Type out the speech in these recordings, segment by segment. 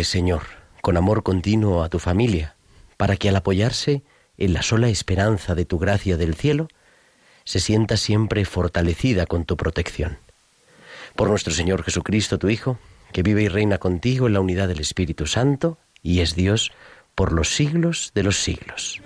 Señor, con amor continuo a tu familia, para que al apoyarse en la sola esperanza de tu gracia del cielo, se sienta siempre fortalecida con tu protección. Por nuestro Señor Jesucristo, tu Hijo, que vive y reina contigo en la unidad del Espíritu Santo, y es Dios por los siglos de los siglos.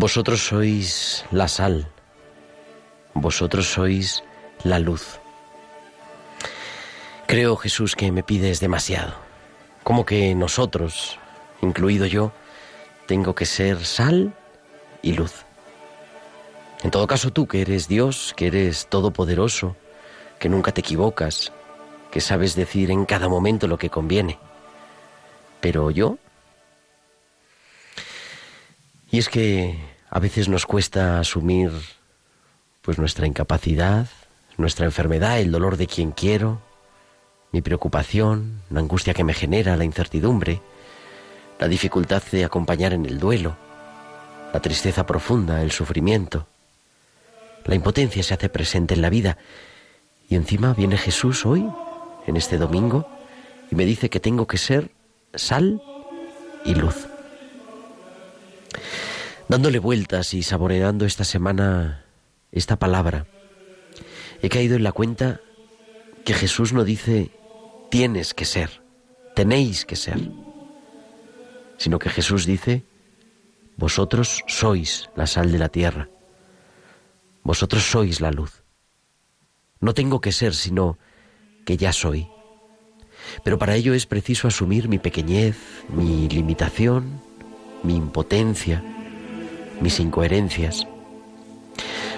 Vosotros sois la sal, vosotros sois la luz. Creo, Jesús, que me pides demasiado. Como que nosotros, incluido yo, tengo que ser sal y luz. En todo caso, tú que eres Dios, que eres todopoderoso, que nunca te equivocas, que sabes decir en cada momento lo que conviene. Pero yo, y es que a veces nos cuesta asumir pues nuestra incapacidad, nuestra enfermedad, el dolor de quien quiero, mi preocupación, la angustia que me genera, la incertidumbre, la dificultad de acompañar en el duelo, la tristeza profunda, el sufrimiento. La impotencia se hace presente en la vida y encima viene Jesús hoy, en este domingo, y me dice que tengo que ser sal y luz. Dándole vueltas y saboreando esta semana esta palabra, he caído en la cuenta que Jesús no dice tienes que ser, tenéis que ser, sino que Jesús dice vosotros sois la sal de la tierra, vosotros sois la luz. No tengo que ser, sino que ya soy. Pero para ello es preciso asumir mi pequeñez, mi limitación, mi impotencia, mis incoherencias.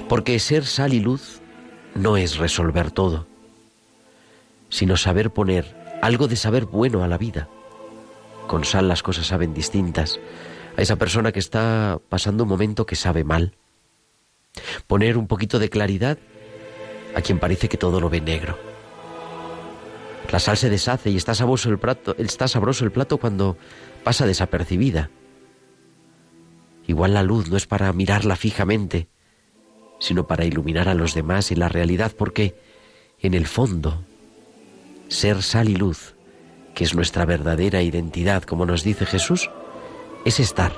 Porque ser sal y luz no es resolver todo, sino saber poner algo de saber bueno a la vida. Con sal las cosas saben distintas a esa persona que está pasando un momento que sabe mal. Poner un poquito de claridad a quien parece que todo lo ve negro. La sal se deshace y está sabroso el plato, está sabroso el plato cuando pasa desapercibida. Igual la luz no es para mirarla fijamente, sino para iluminar a los demás y la realidad, porque en el fondo, ser sal y luz, que es nuestra verdadera identidad, como nos dice Jesús, es estar,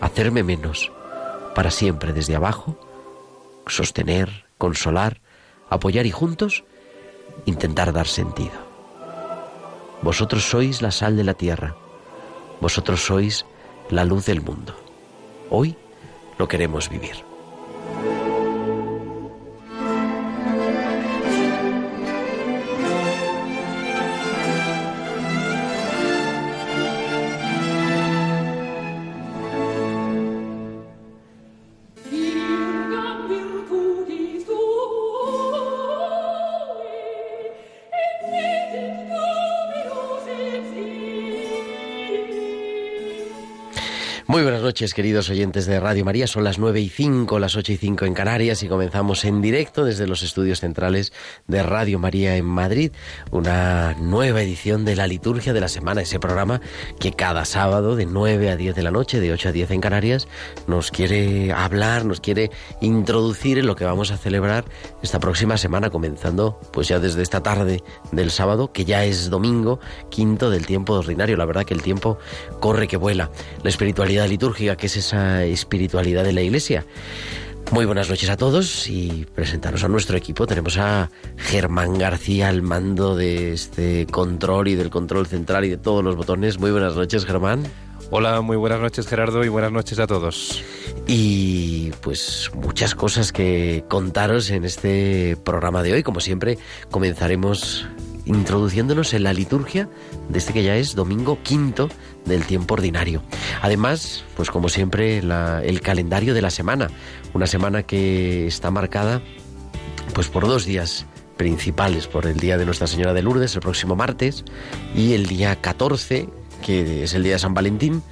hacerme menos, para siempre desde abajo, sostener, consolar, apoyar y juntos intentar dar sentido. Vosotros sois la sal de la tierra, vosotros sois la luz del mundo. Hoy lo queremos vivir. Noches, queridos oyentes de Radio María. Son las nueve y cinco, las ocho y cinco en Canarias y comenzamos en directo desde los estudios centrales de Radio María en Madrid una nueva edición de la liturgia de la semana, ese programa que cada sábado de 9 a 10 de la noche, de 8 a 10 en Canarias, nos quiere hablar, nos quiere introducir en lo que vamos a celebrar esta próxima semana, comenzando pues ya desde esta tarde del sábado, que ya es domingo, quinto del tiempo ordinario. La verdad que el tiempo corre que vuela. La espiritualidad litúrgica, que es esa espiritualidad de la Iglesia. Muy buenas noches a todos y presentaros a nuestro equipo. Tenemos a Germán García al mando de este control y del control central y de todos los botones. Muy buenas noches, Germán. Hola, muy buenas noches Gerardo y buenas noches a todos. Y pues muchas cosas que contaros en este programa de hoy. Como siempre, comenzaremos introduciéndonos en la liturgia de este que ya es domingo quinto del tiempo ordinario. Además, pues como siempre, el calendario de la semana, una semana que está marcada pues por dos días principales, por el día de Nuestra Señora de Lourdes, el próximo martes, y el día 14, que es el día de San Valentín,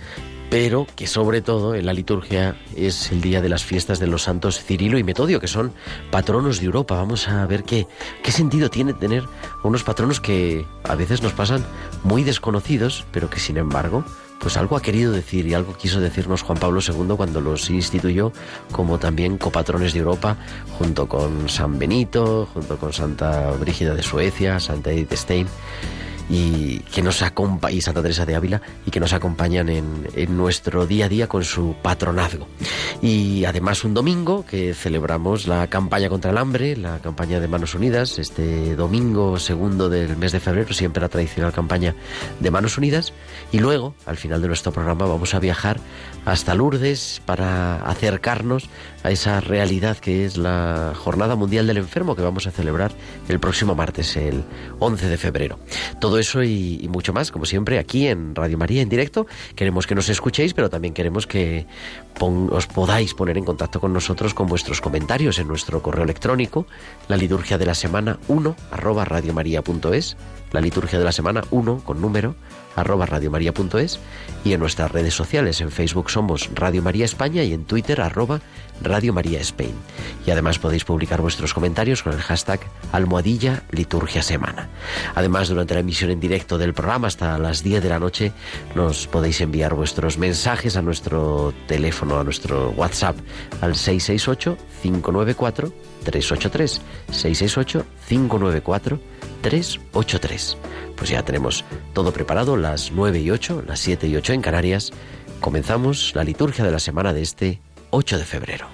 pero que sobre todo en la liturgia es el día de las fiestas de los santos Cirilo y Metodio, que son patronos de Europa. Vamos a ver qué, qué sentido tiene tener unos patronos que a veces nos pasan muy desconocidos, pero que sin embargo, pues algo ha querido decir y algo quiso decirnos Juan Pablo II cuando los instituyó como también copatrones de Europa, junto con San Benito, junto con Santa Brígida de Suecia, Santa Edith Stein y que nos acompaña, y Santa Teresa de Ávila, y que nos acompañan en, en, nuestro día a día con su patronazgo. Y además un domingo que celebramos la campaña contra el hambre, la campaña de Manos Unidas, este domingo segundo del mes de febrero, siempre la tradicional campaña de Manos Unidas, y luego, al final de nuestro programa, vamos a viajar hasta Lourdes para acercarnos a esa realidad que es la Jornada Mundial del Enfermo que vamos a celebrar el próximo martes, el 11 de febrero. Todo eso y, mucho más, como siempre, aquí en Radio María en directo. Queremos que nos escuchéis, pero también queremos que os podáis poner en contacto con nosotros con vuestros comentarios en nuestro correo electrónico, la liturgia de la semana 1 arroba la liturgia de la semana 1 con número arroba radiomaria.es y en nuestras redes sociales. En Facebook somos Radio María España y en Twitter arroba Radio María Spain. Y además podéis publicar vuestros comentarios con el hashtag almohadilla liturgia semana. Además, durante la emisión en directo del programa hasta las 10 de la noche nos podéis enviar vuestros mensajes a nuestro teléfono, a nuestro WhatsApp al 668 594 383 668 594 383. Pues ya tenemos todo preparado, las 9 y 8, las 7 y 8 en Canarias. Comenzamos la liturgia de la semana de este 8 de febrero.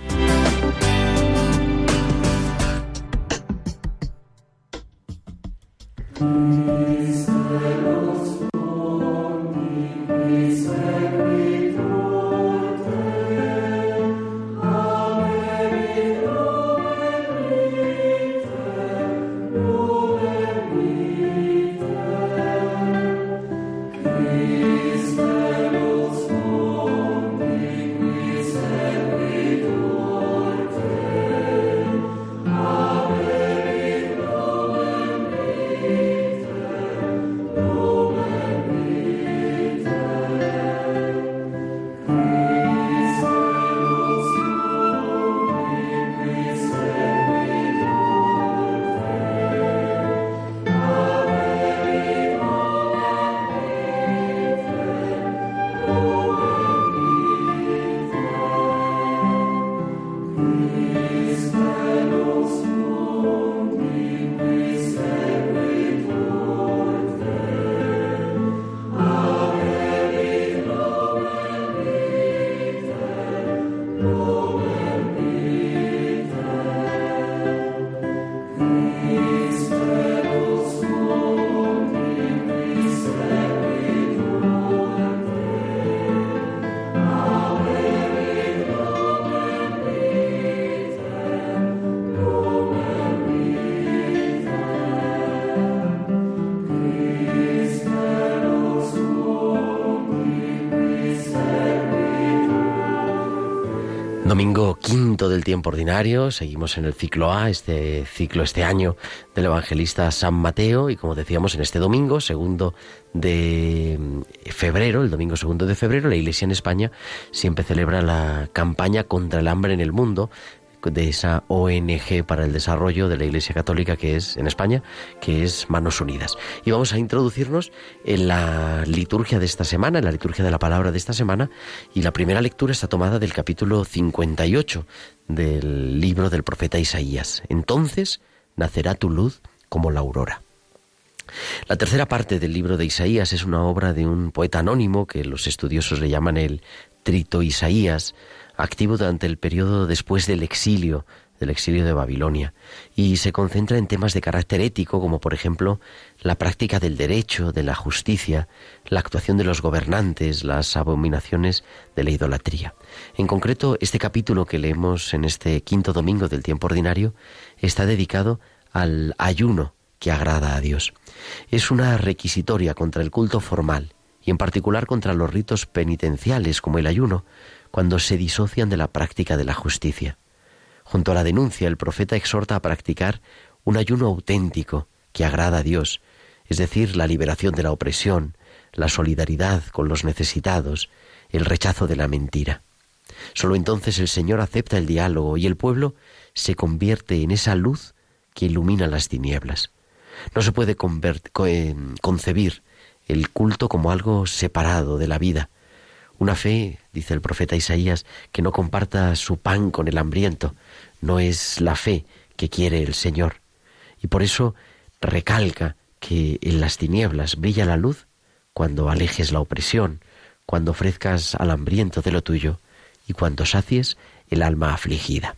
Domingo quinto del tiempo ordinario, seguimos en el ciclo A, este ciclo este año del evangelista San Mateo. Y como decíamos en este domingo, segundo de febrero, el domingo segundo de febrero, la Iglesia en España siempre celebra la campaña contra el hambre en el mundo de esa ONG para el desarrollo de la Iglesia Católica que es en España, que es Manos Unidas. Y vamos a introducirnos en la liturgia de esta semana, en la liturgia de la palabra de esta semana, y la primera lectura está tomada del capítulo 58 del libro del profeta Isaías. Entonces nacerá tu luz como la aurora. La tercera parte del libro de Isaías es una obra de un poeta anónimo que los estudiosos le llaman el Trito Isaías, activo durante el periodo después del exilio, del exilio de Babilonia, y se concentra en temas de carácter ético, como por ejemplo la práctica del derecho, de la justicia, la actuación de los gobernantes, las abominaciones de la idolatría. En concreto, este capítulo que leemos en este quinto domingo del tiempo ordinario está dedicado al ayuno que agrada a Dios. Es una requisitoria contra el culto formal y en particular contra los ritos penitenciales como el ayuno, cuando se disocian de la práctica de la justicia. Junto a la denuncia, el profeta exhorta a practicar un ayuno auténtico que agrada a Dios, es decir, la liberación de la opresión, la solidaridad con los necesitados, el rechazo de la mentira. Solo entonces el Señor acepta el diálogo y el pueblo se convierte en esa luz que ilumina las tinieblas. No se puede eh, concebir el culto como algo separado de la vida, una fe, dice el profeta Isaías, que no comparta su pan con el hambriento, no es la fe que quiere el Señor. Y por eso recalca que en las tinieblas brilla la luz cuando alejes la opresión, cuando ofrezcas al hambriento de lo tuyo y cuando sacies el alma afligida.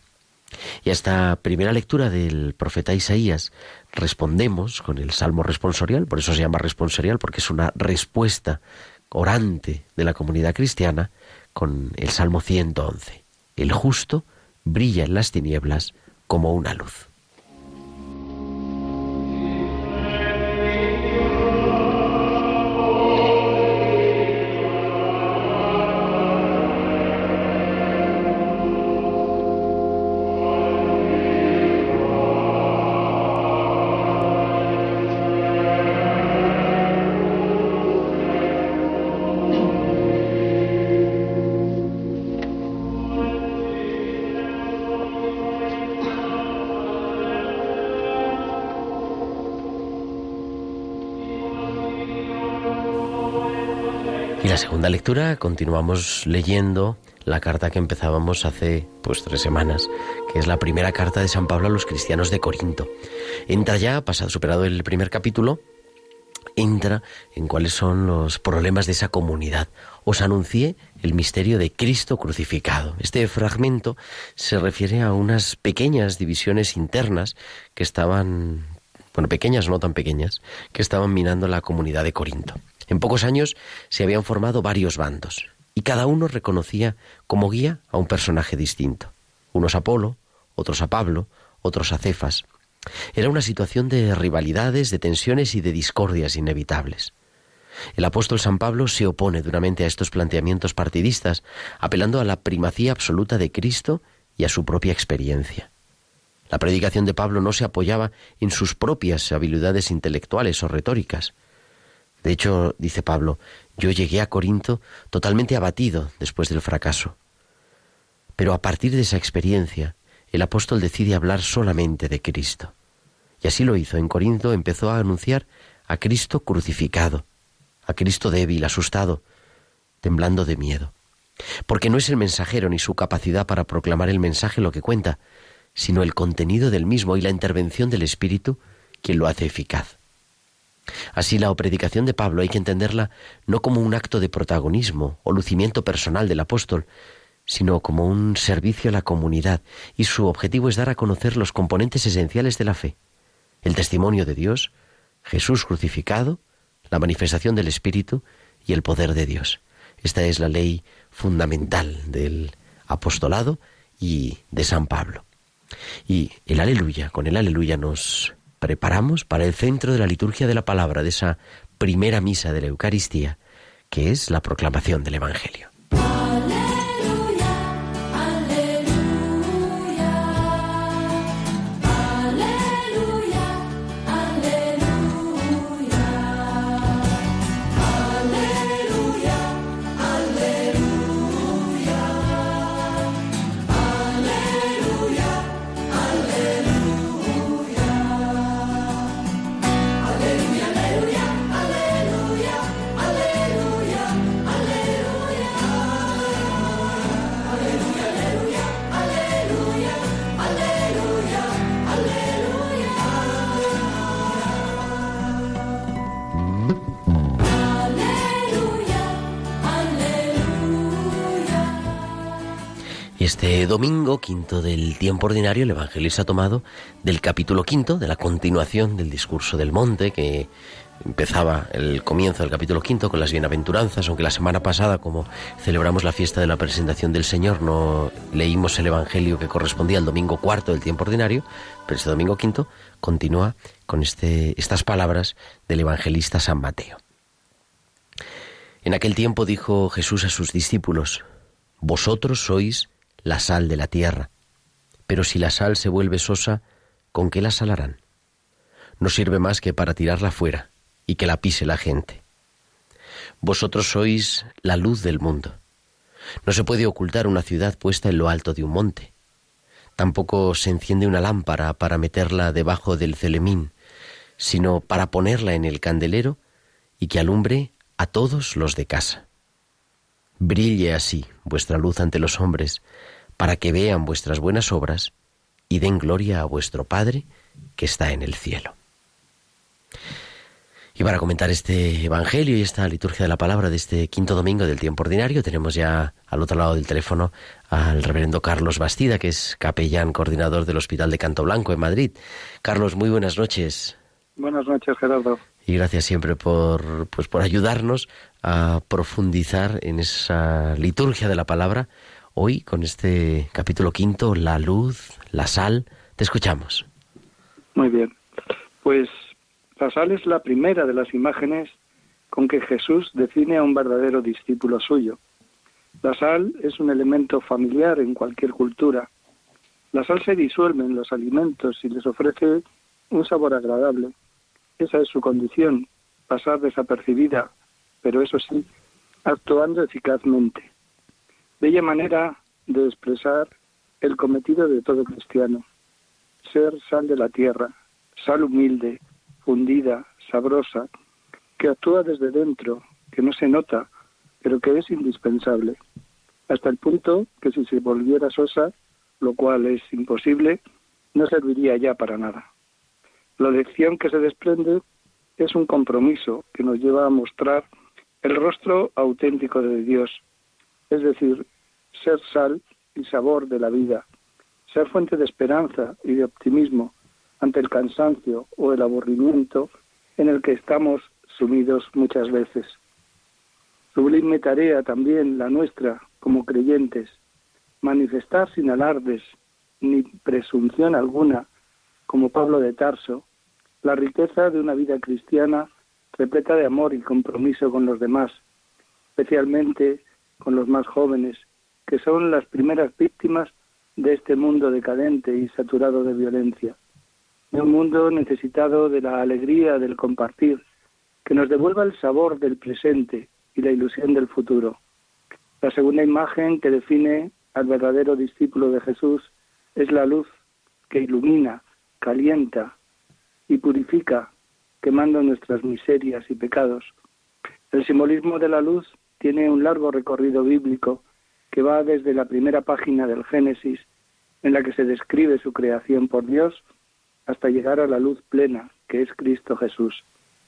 Y a esta primera lectura del profeta Isaías respondemos con el salmo responsorial, por eso se llama responsorial, porque es una respuesta orante de la comunidad cristiana con el Salmo 111. El justo brilla en las tinieblas como una luz. Segunda lectura continuamos leyendo la carta que empezábamos hace pues tres semanas, que es la primera carta de San Pablo a los cristianos de Corinto. Entra ya, pasado superado el primer capítulo, entra en cuáles son los problemas de esa comunidad. Os anuncié el misterio de Cristo crucificado. Este fragmento se refiere a unas pequeñas divisiones internas que estaban, bueno, pequeñas, no tan pequeñas, que estaban minando la comunidad de Corinto. En pocos años se habían formado varios bandos, y cada uno reconocía como guía a un personaje distinto. Unos a Apolo, otros a Pablo, otros a Cefas. Era una situación de rivalidades, de tensiones y de discordias inevitables. El apóstol San Pablo se opone duramente a estos planteamientos partidistas, apelando a la primacía absoluta de Cristo y a su propia experiencia. La predicación de Pablo no se apoyaba en sus propias habilidades intelectuales o retóricas, de hecho, dice Pablo, yo llegué a Corinto totalmente abatido después del fracaso. Pero a partir de esa experiencia, el apóstol decide hablar solamente de Cristo. Y así lo hizo. En Corinto empezó a anunciar a Cristo crucificado, a Cristo débil, asustado, temblando de miedo. Porque no es el mensajero ni su capacidad para proclamar el mensaje lo que cuenta, sino el contenido del mismo y la intervención del Espíritu quien lo hace eficaz. Así la predicación de Pablo hay que entenderla no como un acto de protagonismo o lucimiento personal del apóstol, sino como un servicio a la comunidad, y su objetivo es dar a conocer los componentes esenciales de la fe, el testimonio de Dios, Jesús crucificado, la manifestación del Espíritu y el poder de Dios. Esta es la ley fundamental del apostolado y de San Pablo. Y el aleluya, con el aleluya nos preparamos para el centro de la liturgia de la palabra, de esa primera misa de la Eucaristía, que es la proclamación del Evangelio. Domingo, quinto del tiempo ordinario, el evangelista ha tomado del capítulo quinto, de la continuación del discurso del monte, que empezaba el comienzo del capítulo quinto con las bienaventuranzas, aunque la semana pasada, como celebramos la fiesta de la presentación del Señor, no leímos el evangelio que correspondía al domingo cuarto del tiempo ordinario, pero este domingo quinto continúa con este, estas palabras del evangelista San Mateo. En aquel tiempo dijo Jesús a sus discípulos, Vosotros sois la sal de la tierra. Pero si la sal se vuelve sosa, ¿con qué la salarán? No sirve más que para tirarla fuera y que la pise la gente. Vosotros sois la luz del mundo. No se puede ocultar una ciudad puesta en lo alto de un monte. Tampoco se enciende una lámpara para meterla debajo del celemín, sino para ponerla en el candelero y que alumbre a todos los de casa. Brille así vuestra luz ante los hombres, para que vean vuestras buenas obras y den gloria a vuestro Padre que está en el cielo. Y para comentar este Evangelio y esta liturgia de la palabra de este quinto domingo del tiempo ordinario, tenemos ya al otro lado del teléfono al reverendo Carlos Bastida, que es capellán coordinador del Hospital de Canto Blanco en Madrid. Carlos, muy buenas noches. Buenas noches, Gerardo. Y gracias siempre por, pues, por ayudarnos a profundizar en esa liturgia de la palabra hoy con este capítulo quinto, la luz, la sal. Te escuchamos. Muy bien. Pues la sal es la primera de las imágenes con que Jesús define a un verdadero discípulo suyo. La sal es un elemento familiar en cualquier cultura. La sal se disuelve en los alimentos y les ofrece un sabor agradable. Esa es su condición, pasar desapercibida, pero eso sí, actuando eficazmente bella manera de expresar el cometido de todo cristiano, ser sal de la tierra, sal humilde, fundida, sabrosa, que actúa desde dentro, que no se nota, pero que es indispensable, hasta el punto que si se volviera sosa, lo cual es imposible, no serviría ya para nada. La lección que se desprende es un compromiso que nos lleva a mostrar el rostro auténtico de Dios, es decir, ser sal y sabor de la vida, ser fuente de esperanza y de optimismo ante el cansancio o el aburrimiento en el que estamos sumidos muchas veces. Sublime tarea también la nuestra como creyentes, manifestar sin alardes ni presunción alguna, como Pablo de Tarso, la riqueza de una vida cristiana repleta de amor y compromiso con los demás, especialmente con los más jóvenes, que son las primeras víctimas de este mundo decadente y saturado de violencia, de un mundo necesitado de la alegría del compartir, que nos devuelva el sabor del presente y la ilusión del futuro. La segunda imagen que define al verdadero discípulo de Jesús es la luz que ilumina, calienta y purifica, quemando nuestras miserias y pecados. El simbolismo de la luz tiene un largo recorrido bíblico que va desde la primera página del Génesis, en la que se describe su creación por Dios, hasta llegar a la luz plena, que es Cristo Jesús.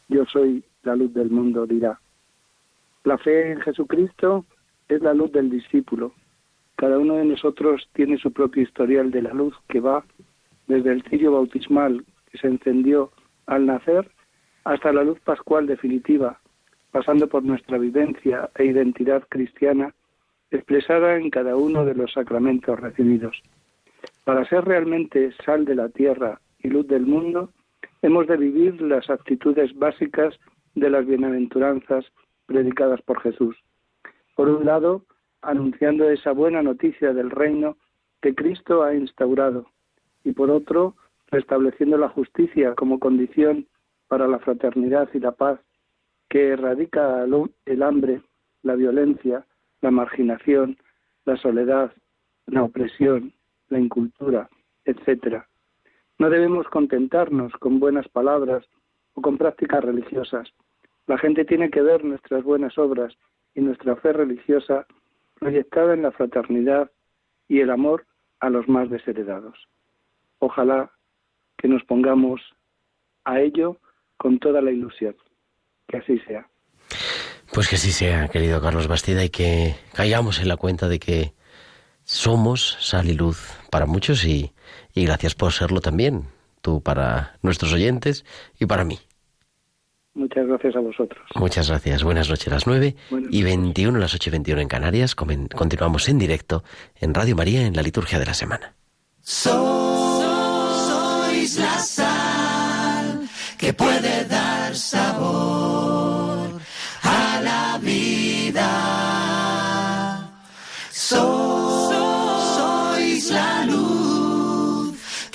Yo soy la luz del mundo, dirá. La fe en Jesucristo es la luz del discípulo. Cada uno de nosotros tiene su propio historial de la luz que va desde el cirio bautismal que se encendió al nacer hasta la luz pascual definitiva, pasando por nuestra vivencia e identidad cristiana, expresada en cada uno de los sacramentos recibidos. Para ser realmente sal de la tierra y luz del mundo, hemos de vivir las actitudes básicas de las bienaventuranzas predicadas por Jesús. Por un lado, anunciando esa buena noticia del reino que Cristo ha instaurado, y por otro, restableciendo la justicia como condición para la fraternidad y la paz, que erradica el hambre, la violencia, la marginación, la soledad, la opresión, la incultura, etc. No debemos contentarnos con buenas palabras o con prácticas religiosas. La gente tiene que ver nuestras buenas obras y nuestra fe religiosa proyectada en la fraternidad y el amor a los más desheredados. Ojalá que nos pongamos a ello con toda la ilusión. Que así sea. Pues que así sea, querido Carlos Bastida, y que caigamos en la cuenta de que somos sal y luz para muchos y, y gracias por serlo también, tú para nuestros oyentes y para mí. Muchas gracias a vosotros. Muchas gracias. Buenas noches. Las 9 y 21, las 8 y 21 en Canarias. Continuamos en directo en Radio María en la liturgia de la semana. sois la sal que puede dar sabor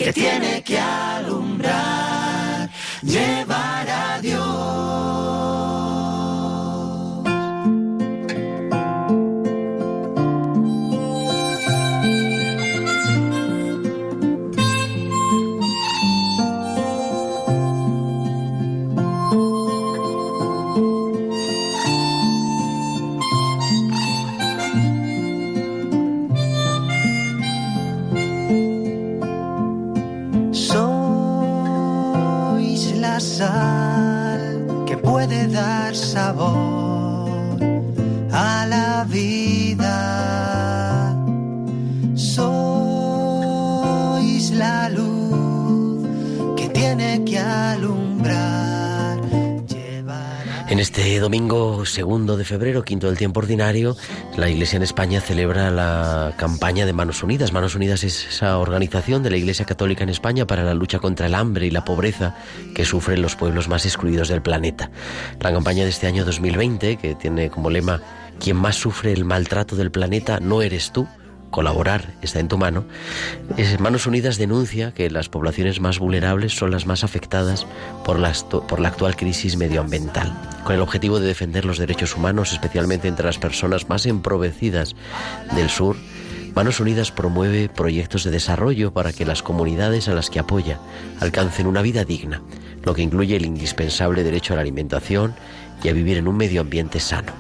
que tiene que alumbrar, la luz que tiene que alumbrar. En este domingo segundo de febrero, quinto del tiempo ordinario, la Iglesia en España celebra la campaña de Manos Unidas. Manos Unidas es esa organización de la Iglesia Católica en España para la lucha contra el hambre y la pobreza que sufren los pueblos más excluidos del planeta. La campaña de este año 2020, que tiene como lema Quien más sufre el maltrato del planeta no eres tú, colaborar está en tu mano, es- Manos Unidas denuncia que las poblaciones más vulnerables son las más afectadas por la, actual crisis medioambiental, con el objetivo de defender los derechos humanos, especialmente entre las personas más empobrecidas del sur. Manos Unidas promueve proyectos de desarrollo para que las comunidades a las que apoya alcancen una vida digna, lo que incluye el indispensable derecho a la alimentación y a vivir en un medio ambiente sano.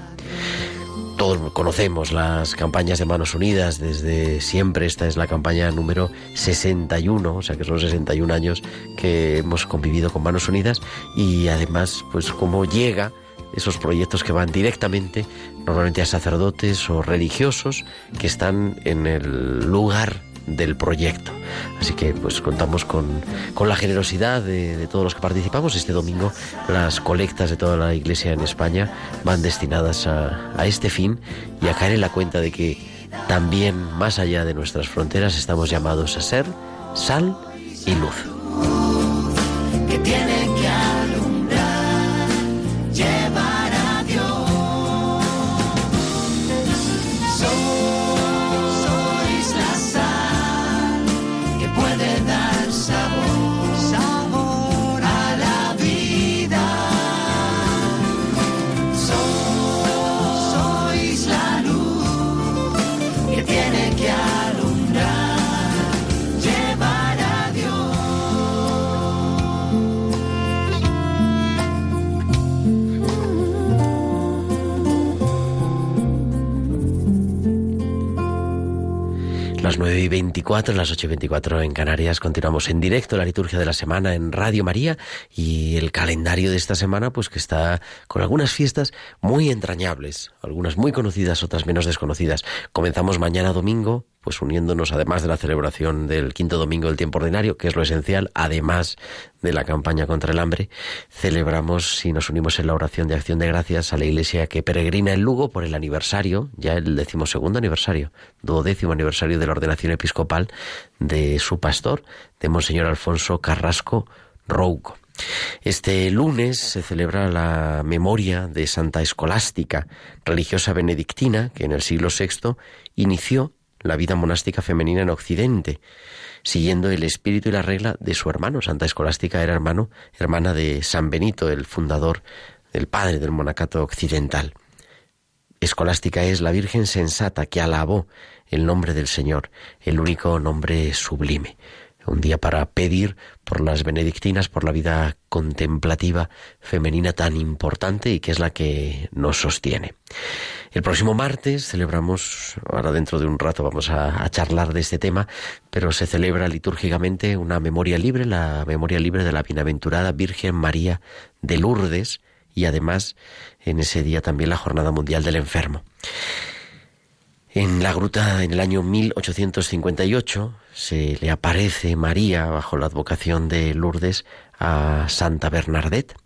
Todos conocemos las campañas de Manos Unidas desde siempre. Esta es la campaña número 61, o sea que son 61 años que hemos convivido con Manos Unidas y además, pues cómo llega esos proyectos que van directamente normalmente a sacerdotes o religiosos que están en el lugar del proyecto. Así que pues contamos con, con la generosidad de, todos los que participamos. Este domingo las colectas de toda la iglesia en España van destinadas a, a este fin y a caer en la cuenta de que también más allá de nuestras fronteras estamos llamados a ser sal y luz. 24, las 8 y 24 en Canarias. Continuamos en directo la liturgia de la semana en Radio María y el calendario de esta semana, pues que está con algunas fiestas muy entrañables, algunas muy conocidas, otras menos desconocidas. Comenzamos mañana domingo, pues uniéndonos además de la celebración del quinto domingo del tiempo ordinario, que es lo esencial, además de la campaña contra el hambre, celebramos y nos unimos en la oración de acción de gracias a la iglesia que peregrina en Lugo por el aniversario, ya el decimosegundo aniversario, duodécimo aniversario de la ordenación episcopal de su pastor, de Monseñor Alfonso Carrasco Rouco. Este lunes se celebra la memoria de Santa Escolástica, religiosa benedictina que en el siglo VI inició la vida monástica femenina en Occidente, siguiendo el espíritu y la regla de su hermano. Santa Escolástica era hermano, hermana de San Benito, el fundador, el padre del monacato occidental. Escolástica es la Virgen sensata que alabó el nombre del Señor, el único nombre sublime. Un día para pedir por las benedictinas, por la vida contemplativa femenina tan importante y que es la que nos sostiene. El próximo martes celebramos, ahora dentro de un rato vamos a, charlar de este tema, pero se celebra litúrgicamente una memoria libre, la memoria libre de la bienaventurada Virgen María de Lourdes y además en ese día también la Jornada Mundial del Enfermo. En la gruta, en el año 1858, se le aparece María, bajo la advocación de Lourdes, a Santa Bernadette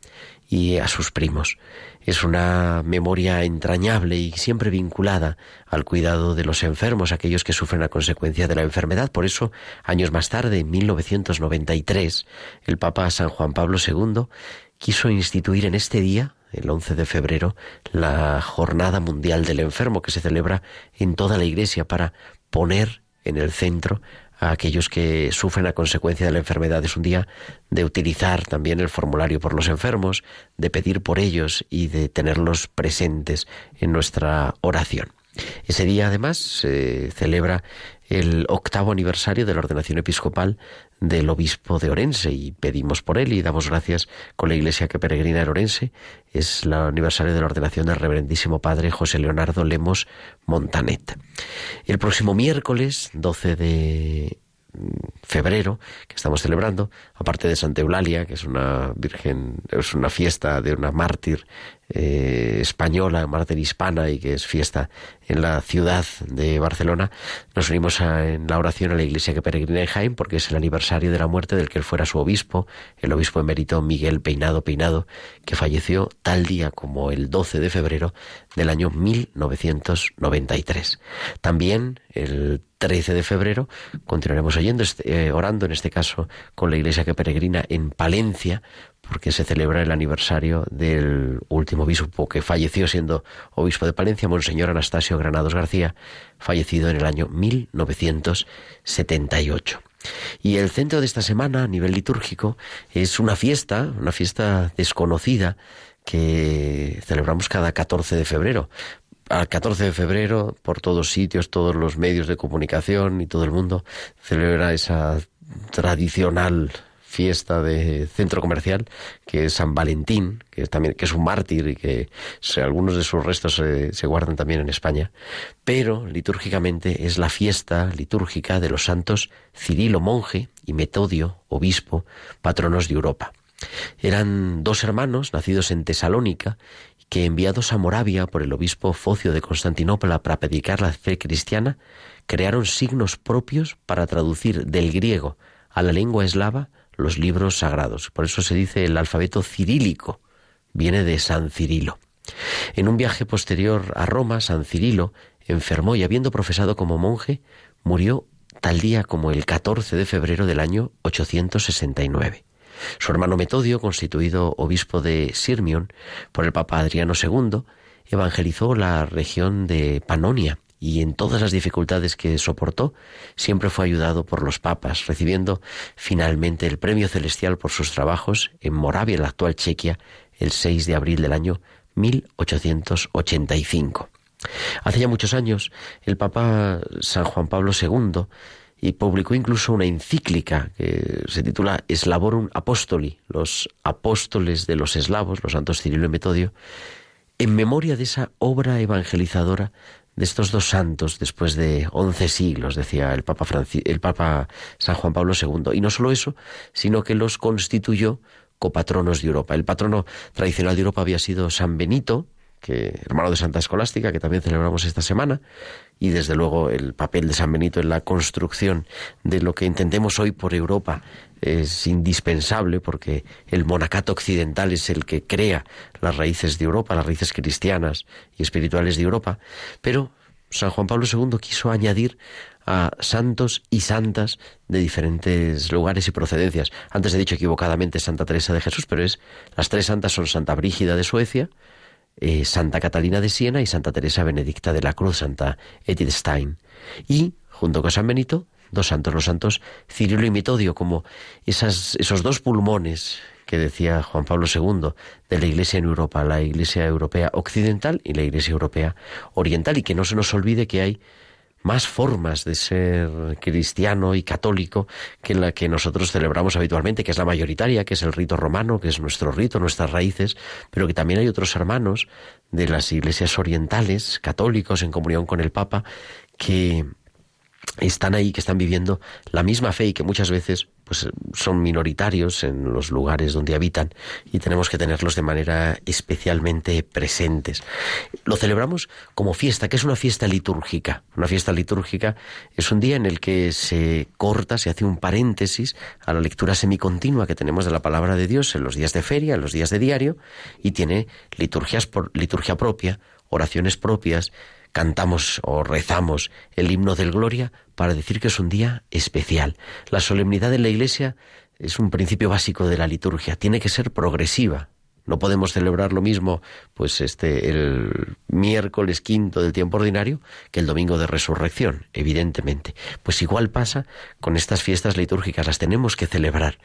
y a sus primos. Es una memoria entrañable y siempre vinculada al cuidado de los enfermos, aquellos que sufren a consecuencia de la enfermedad. Por eso, años más tarde, en 1993, el Papa San Juan Pablo II quiso instituir en este día, el 11 de febrero, la Jornada Mundial del Enfermo, que se celebra en toda la Iglesia para poner en el centro a aquellos que sufren a consecuencia de la enfermedad. Es un día de utilizar también el formulario por los enfermos, de pedir por ellos y de tenerlos presentes en nuestra oración. Ese día además se celebra el octavo aniversario de la ordenación episcopal del obispo de Orense y pedimos por él y damos gracias con la iglesia que peregrina en Orense. Es el aniversario de la ordenación del reverendísimo padre José Leonardo Lemos Montanet. El próximo miércoles, 12 de febrero que estamos celebrando, aparte de Santa Eulalia, que es una virgen, es una fiesta de una mártir eh, española, mártir hispana y que es fiesta en la ciudad de Barcelona, nos unimos en la oración a la iglesia que peregrina en Jaén porque es el aniversario de la muerte del que él fuera su obispo, el obispo emérito Miguel Peinado Peinado, que falleció tal día como el 12 de febrero del año 1993. También el 13 de febrero continuaremos oyendo, este, eh, orando en este caso con la iglesia que peregrina en Palencia, porque se celebra el aniversario del último obispo que falleció siendo obispo de Palencia, Monseñor Anastasio Granados García, fallecido en el año 1978. Y el centro de esta semana a nivel litúrgico es una fiesta, una fiesta desconocida que celebramos cada 14 de febrero. Al 14 de febrero, por todos sitios, todos los medios de comunicación y todo el mundo celebra esa tradicional fiesta de centro comercial que es San Valentín, que es también que es un mártir y que algunos de sus restos se, se guardan también en España, pero litúrgicamente es la fiesta litúrgica de los santos Cirilo monje y Metodio obispo, patronos de Europa. Eran dos hermanos nacidos en Tesalónica que enviados a Moravia por el obispo Focio de Constantinopla para predicar la fe cristiana, crearon signos propios para traducir del griego a la lengua eslava los libros sagrados. Por eso se dice el alfabeto cirílico, viene de San Cirilo. En un viaje posterior a Roma, San Cirilo enfermó y habiendo profesado como monje, murió tal día como el 14 de febrero del año 869. Su hermano Metodio, constituido obispo de Sirmion por el Papa Adriano II, evangelizó la región de Panonia y en todas las dificultades que soportó, siempre fue ayudado por los papas, recibiendo finalmente el premio celestial por sus trabajos en Moravia, en la actual Chequia, el 6 de abril del año 1885. Hace ya muchos años, el Papa San Juan Pablo II y publicó incluso una encíclica que se titula Eslavorum Apostoli, los apóstoles de los eslavos, los santos Cirilo y Metodio, en memoria de esa obra evangelizadora de estos dos santos después de once siglos, decía el Papa, el Papa San Juan Pablo II. Y no solo eso, sino que los constituyó copatronos de Europa. El patrono tradicional de Europa había sido San Benito, que hermano de Santa Escolástica, que también celebramos esta semana, y desde luego el papel de San Benito en la construcción de lo que entendemos hoy por Europa es indispensable porque el monacato occidental es el que crea las raíces de Europa, las raíces cristianas y espirituales de Europa, pero San Juan Pablo II quiso añadir a santos y santas de diferentes lugares y procedencias. Antes he dicho equivocadamente Santa Teresa de Jesús, pero es las tres santas son Santa Brígida de Suecia, eh, Santa Catalina de Siena y Santa Teresa Benedicta de la Cruz, Santa Edith Stein. Y, junto con San Benito, dos santos, los santos Cirilo y Metodio, como esos dos pulmones que decía Juan Pablo II de la Iglesia en Europa, la Iglesia Europea Occidental y la Iglesia Europea Oriental, y que no se nos olvide que hay más formas de ser cristiano y católico que la que nosotros celebramos habitualmente, que es la mayoritaria, que es el rito romano, que es nuestro rito, nuestras raíces, pero que también hay otros hermanos de las iglesias orientales, católicos, en comunión con el Papa, que están ahí, que están viviendo la misma fe y que muchas veces pues son minoritarios en los lugares donde habitan y tenemos que tenerlos de manera especialmente presentes. Lo celebramos como fiesta, que es una fiesta litúrgica. Una fiesta litúrgica es un día en el que se corta, se hace un paréntesis a la lectura semicontinua que tenemos de la palabra de Dios en los días de feria, en los días de diario y tiene liturgias por, liturgia propia, oraciones propias, cantamos o rezamos el himno del Gloria para decir que es un día especial. La solemnidad de la Iglesia es un principio básico de la liturgia, tiene que ser progresiva. No podemos celebrar lo mismo, pues este el miércoles quinto del tiempo ordinario que el domingo de resurrección, evidentemente. Pues igual pasa con estas fiestas litúrgicas, las tenemos que celebrar.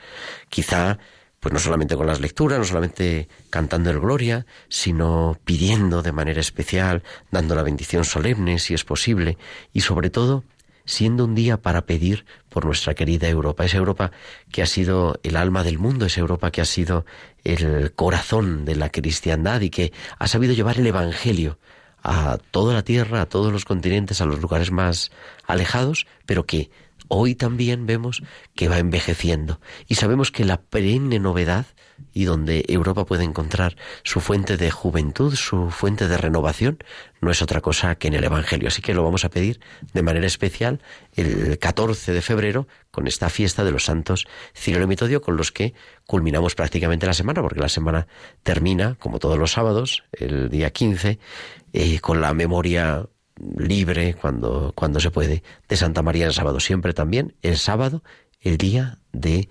Quizá pues no solamente con las lecturas, no solamente cantando el Gloria, sino pidiendo de manera especial, dando la bendición solemne, si es posible, y sobre todo siendo un día para pedir por nuestra querida Europa, esa Europa que ha sido el alma del mundo, esa Europa que ha sido el corazón de la cristiandad y que ha sabido llevar el Evangelio a toda la tierra, a todos los continentes, a los lugares más alejados, pero que hoy también vemos que va envejeciendo y sabemos que la perenne novedad y donde Europa puede encontrar su fuente de juventud, su fuente de renovación, no es otra cosa que en el Evangelio. Así que lo vamos a pedir de manera especial el 14 de febrero con esta fiesta de los santos Cirilo y Metodio con los que culminamos prácticamente la semana, porque la semana termina, como todos los sábados, el día 15, eh, con la memoria libre cuando, cuando se puede de Santa María el sábado. Siempre también el sábado, el día de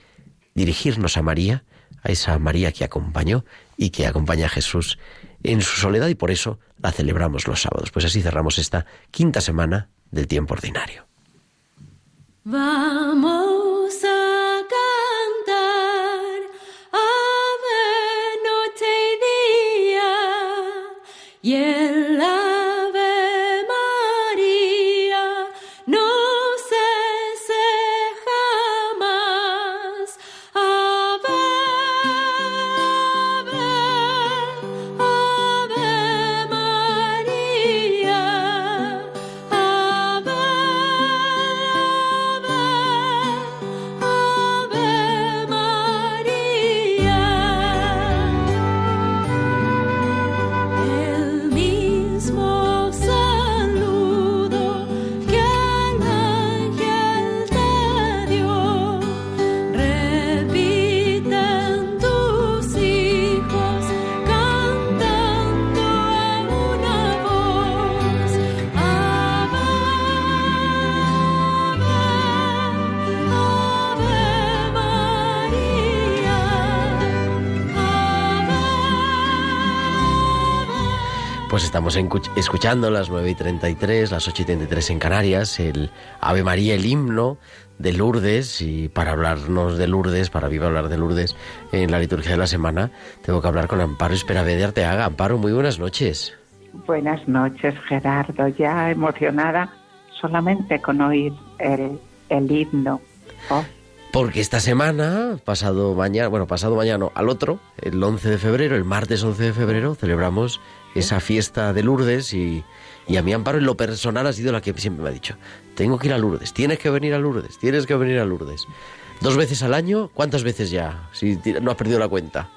dirigirnos a María, a esa María que acompañó y que acompaña a Jesús en su soledad y por eso la celebramos los sábados. Pues así cerramos esta quinta semana del tiempo ordinario. Vamos a cantar noche y día estamos escuchando las 9 y 33, las 8 y 33 en Canarias, el Ave María, el himno de Lourdes. Y para hablarnos de Lourdes, para viva hablar de Lourdes en la liturgia de la semana, tengo que hablar con Amparo Esperave de Arteaga. Amparo, muy buenas noches. Buenas noches, Gerardo. Ya emocionada solamente con oír el, el himno. Oh, Porque esta semana, pasado mañana, bueno, pasado mañana, no, al otro, el 11 de febrero, el martes 11 de febrero, celebramos esa fiesta de Lourdes y, y a mi Amparo en lo personal ha sido la que siempre me ha dicho, tengo que ir a Lourdes, tienes que venir a Lourdes, tienes que venir a Lourdes. Dos veces al año, ¿cuántas veces ya? Si no has perdido la cuenta.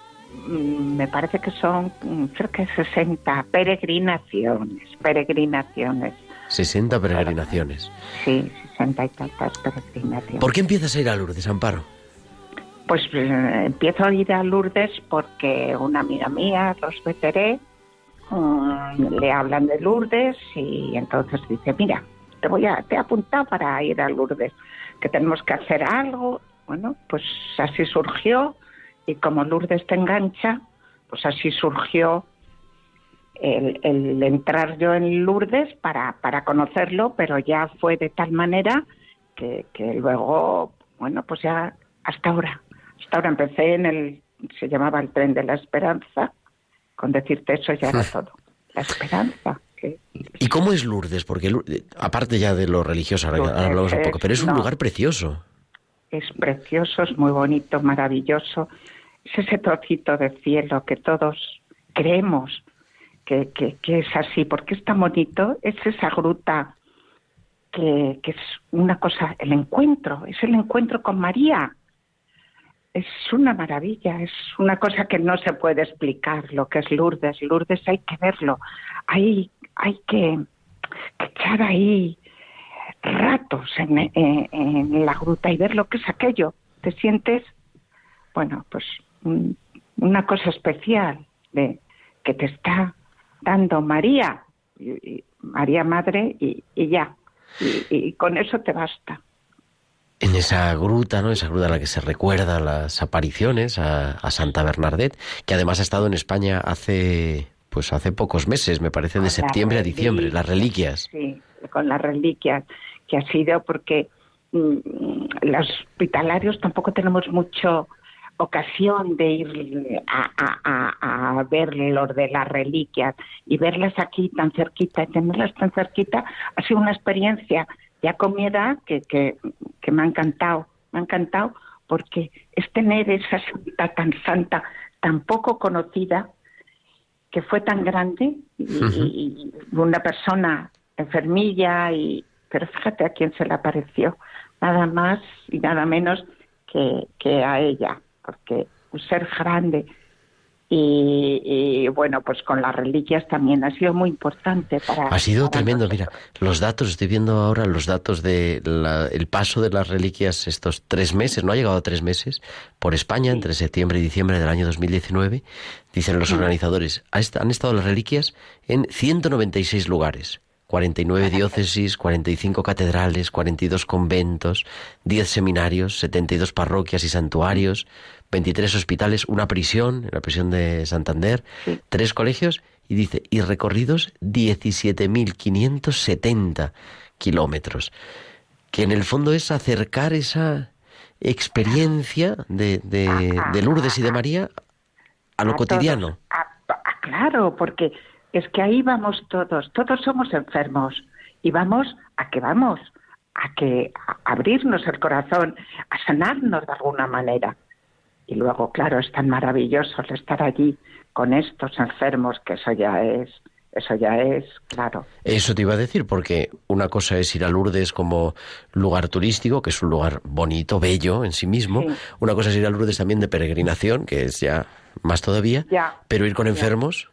mm, me parece que son cerca de 60 peregrinaciones, peregrinaciones. 60 peregrinaciones. Sí, 60 y tantas peregrinaciones. ¿Por qué empiezas a ir a Lourdes, Amparo? Pues eh, empiezo a ir a Lourdes porque una amiga mía, Ros Beteré, mm, le hablan de Lourdes y entonces dice, mira, te voy a, te he para ir a Lourdes, que tenemos que hacer algo. Bueno, pues así surgió y como Lourdes te engancha, pues así surgió el, el entrar yo en Lourdes para, para conocerlo, pero ya fue de tal manera que, que luego, bueno, pues ya hasta ahora, hasta ahora empecé en el, se llamaba el tren de la esperanza, con decirte eso ya era todo, la esperanza. que- ¿Y cómo es Lourdes? Porque Lourdes- aparte ya de lo religioso, ahora, hablamos un poco, pero es un No. lugar precioso. es precioso, es muy bonito, maravilloso. Es ese trocito de cielo que todos creemos que, que, que es así. porque es tan bonito? Es esa gruta que, que es una cosa, el encuentro, es el encuentro con María. Es una maravilla, es una cosa que no se puede explicar lo que es Lourdes. Lourdes hay que verlo, hay, hay que, echar ahí ratos en, en- la gruta y ver lo que es aquello. Te sientes, bueno, pues un- una cosa especial de que te está dando María, María Madre, y, ya. Y con eso te basta. En esa gruta, ¿no? Esa gruta en la que se recuerda las apariciones a, a Santa Bernadette, que además ha estado en España hace, pues hace pocos meses, me parece, de las septiembre a diciembre, las reliquias. Sí, con las reliquias, que ha sido porque mm, los hospitalarios tampoco tenemos mucho ocasión de ir a, a- a- a ver los de las reliquias y verlas aquí tan cerquita y tenerlas tan cerquita ha sido una experiencia ya con mi edad que, que, que me ha encantado, me ha encantado porque es tener esa santa tan santa, tan poco conocida, que fue tan grande y, y- y una persona enfermilla y pero fíjate a quién se le apareció nada más y nada menos que, que a ella porque un ser grande y, y, bueno pues con las reliquias también ha sido muy importante para Ha sido para tremendo, nosotros. mira, los datos, estoy viendo ahora los datos de la- el paso de las reliquias estos tres meses, no ha llegado a tres meses, por España, entre septiembre y diciembre del año 2019, dicen los organizadores, han estado las reliquias en 196 lugares. 49 diócesis, 45 catedrales, 42 conventos, 10 seminarios, 72 parroquias y santuarios, 23 hospitales, una prisión, la prisión de Santander, tres colegios y dice, y recorridos 17.570 kilómetros, que en el fondo es acercar esa experiencia de, de, de Lourdes y de María a lo A cotidiano. todos. A- a- claro, porque es que ahí vamos todos, todos somos enfermos y vamos a que vamos, a que a abrirnos el corazón, a sanarnos de alguna manera. Y luego, claro, es tan maravilloso el estar allí con estos enfermos que eso ya es, eso ya es, claro. Eso te iba a decir, porque una cosa es ir a Lourdes como lugar turístico, que es un lugar bonito, bello en sí mismo. Sí. Una cosa es ir a Lourdes también de peregrinación, que es ya más todavía. Ya. Pero ir con enfermos,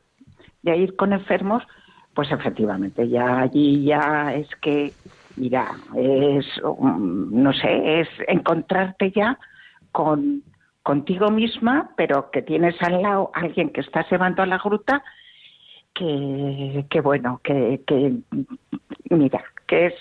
de ir con enfermos, pues efectivamente, ya allí ya es que, mira, es, no sé, es encontrarte ya con contigo misma, pero que tienes al lado a alguien que estás llevando a la gruta, que, que bueno, que, que, mira, que es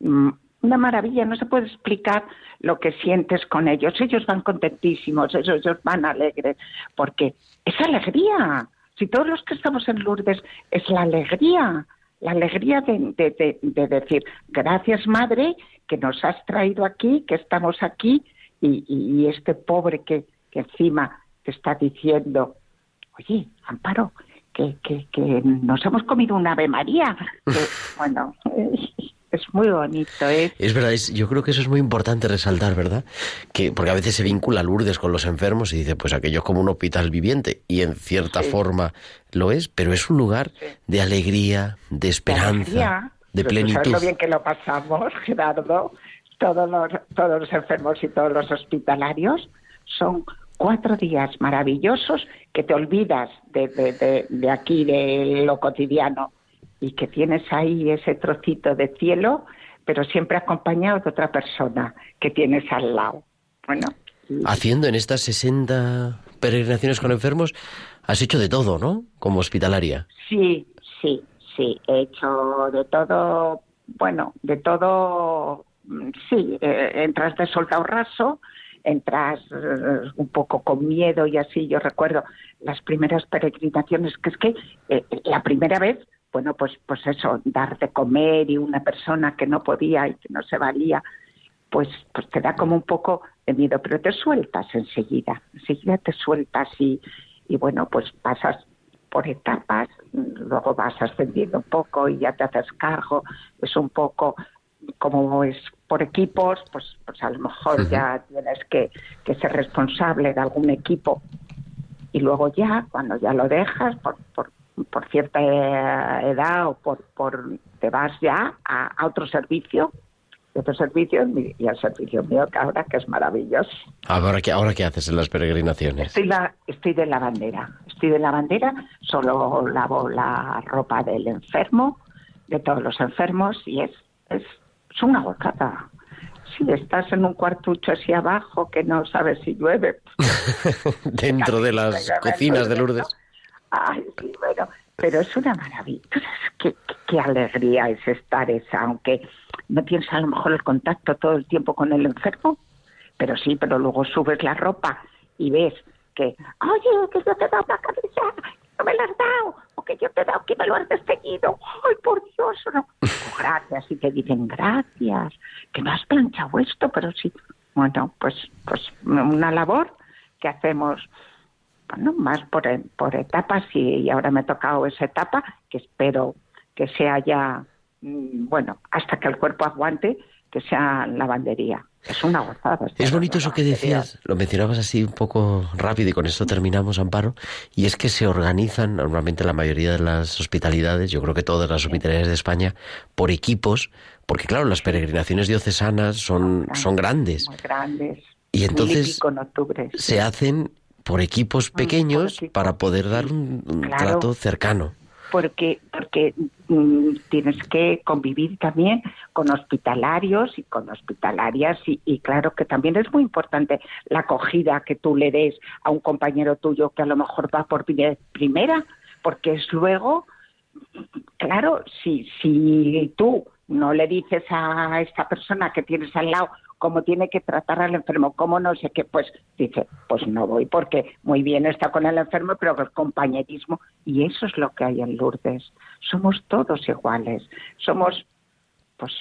una maravilla, no se puede explicar lo que sientes con ellos. Ellos van contentísimos, ellos, ellos van alegres, porque es alegría. Si todos los que estamos en Lourdes es la alegría, la alegría de, de- de- de decir, gracias Madre, que nos has traído aquí, que estamos aquí, y, y- y este pobre que, que encima te está diciendo, oye, Amparo, que, que, que nos hemos comido una Ave María. Que, bueno, es muy bonito, es es verdad, es- yo creo que eso es muy importante resaltar, ¿verdad? Que, porque a veces se vincula Lourdes con los enfermos y dice, pues aquello es como un hospital viviente, y en cierta Sí. forma lo es, pero es un lugar de alegría, de esperanza, alegría. de tú sabes plenitud. lo bien que lo pasamos, Gerardo. Todos los, todos los enfermos y todos los hospitalarios son cuatro días maravillosos que te olvidas de, de, de- de aquí, de lo cotidiano, y que tienes ahí ese trocito de cielo, pero siempre acompañado de otra persona que tienes al lado. Bueno, y- Haciendo en estas 60 peregrinaciones con enfermos, has hecho de todo, ¿no? Como hospitalaria. Sí, sí, sí, he hecho de todo, bueno, de todo, mm, sí, eh, entras de soldado raso, entras eh, un poco con miedo y así, yo recuerdo las primeras peregrinaciones, que es que eh, la primera vez, bueno, pues, pues eso, dar de comer y una persona que no podía y que no se valía, pues, pues te da como un poco de miedo, pero te sueltas enseguida, enseguida te sueltas y, y bueno, pues pasas por etapas, luego vas ascendiendo un poco y ya te haces cargo, es un poco como es por equipos, pues, pues a lo mejor ya tienes que, que ser responsable de algún equipo y luego ya, cuando ya lo dejas por, por, por cierta edad o por, por te vas ya a, a otro servicio de otro servicio y el servicio mío que ahora que es maravilloso. Ahora qué, ahora qué haces en las peregrinaciones. Estoy, la, estoy de lavandera, estoy de lavandera, solo lavo la ropa del enfermo, de todos los enfermos, y es, es, es una gozada. Si estás en un cuartucho así abajo que no sabes si llueve, Dentro de las cocinas de Lourdes. Ay, sí, bueno, pero es una maravilla. ¿Tú sabes qué, qué- qué alegría es estar esa, aunque no tienes a lo mejor el contacto todo el tiempo con el enfermo, pero sí, pero luego subes la ropa y ves que, oye, que yo te he dado una camisa, no me la has dado, o que yo te he dado que me lo has desteñido, ay, por Dios, no. Gracias, y te dicen gracias, que no has planchado esto, pero sí. Bueno, pues, pues una labor que hacemos bueno, más por, e- por etapas y, ahora me ha tocado esa etapa que espero que sea ya, mm, bueno, hasta que el cuerpo aguante, que sea lavandería. Es una gozada. Es bonito eso que decías, lo mencionabas así un poco rápido y con esto terminamos, Amparo, y es que se organizan normalmente la mayoría de las hospitalidades, yo creo que todas las hospitalidades de España, por equipos, porque claro, las peregrinaciones diocesanas son, son grandes Muy grandes. y entonces en octubre. sí. se hacen por equipos por pequeños para poder dar un, un Claro. trato cercano. porque porque mm, tienes que convivir también con hospitalarios y con hospitalarias y, y claro que también es muy importante la acogida que tú le des a un compañero tuyo que a lo mejor va por pri- primera porque es luego claro si si tú no le dices a esta persona que tienes al lado cómo tiene que tratar al enfermo, cómo no sé qué, pues dice, pues no voy porque muy bien está con el enfermo, pero el compañerismo, y eso es lo que hay en Lourdes. Somos todos iguales, somos pues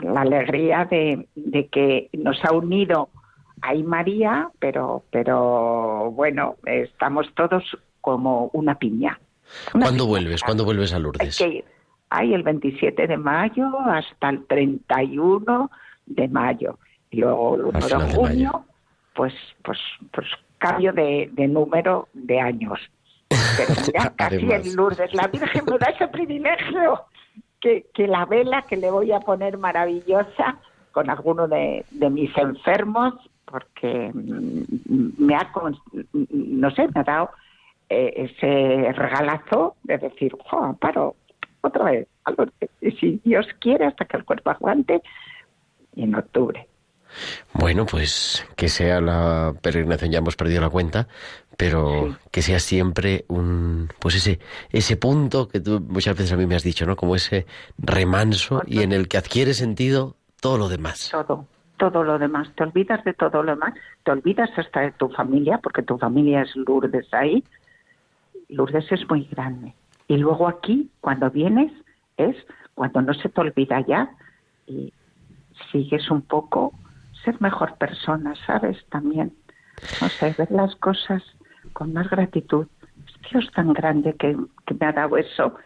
la alegría de, de que nos ha unido ahí María, pero, pero bueno, estamos todos como una piña. Una ¿Cuándo piña. vuelves? ¿Cuándo vuelves a Lourdes? que. Hay el 27 de mayo hasta el 31 de mayo. Y luego el 1 Al de junio, mayo. pues, pues, pues cambio de, de número de años. Pero mira, casi en Lourdes, la Virgen me da ese privilegio que, que la vela que le voy a poner maravillosa con alguno de, de mis enfermos, porque mm, me ha, con- no sé, me ha dado eh, ese regalazo de decir, jo, Amparo, otra vez, a Lourdes". y si Dios quiere, hasta que el cuerpo aguante, en octubre. Bueno, pues que sea la peregrinación, ya hemos perdido la cuenta, pero Sí. que sea siempre un, pues ese, ese punto que tú muchas veces a mí me has dicho, ¿no? Como ese remanso y en el que adquiere sentido todo lo demás. todo, todo lo demás. Te olvidas de todo lo demás, te olvidas hasta de tu familia, porque tu familia es Lourdes ahí. Lourdes es muy grande. Y luego aquí, cuando vienes, es cuando no se te olvida ya y sigues un poco ser mejor persona, ¿sabes? También, no sé, ver las cosas con más gratitud. Dios tan grande que, que me ha dado eso.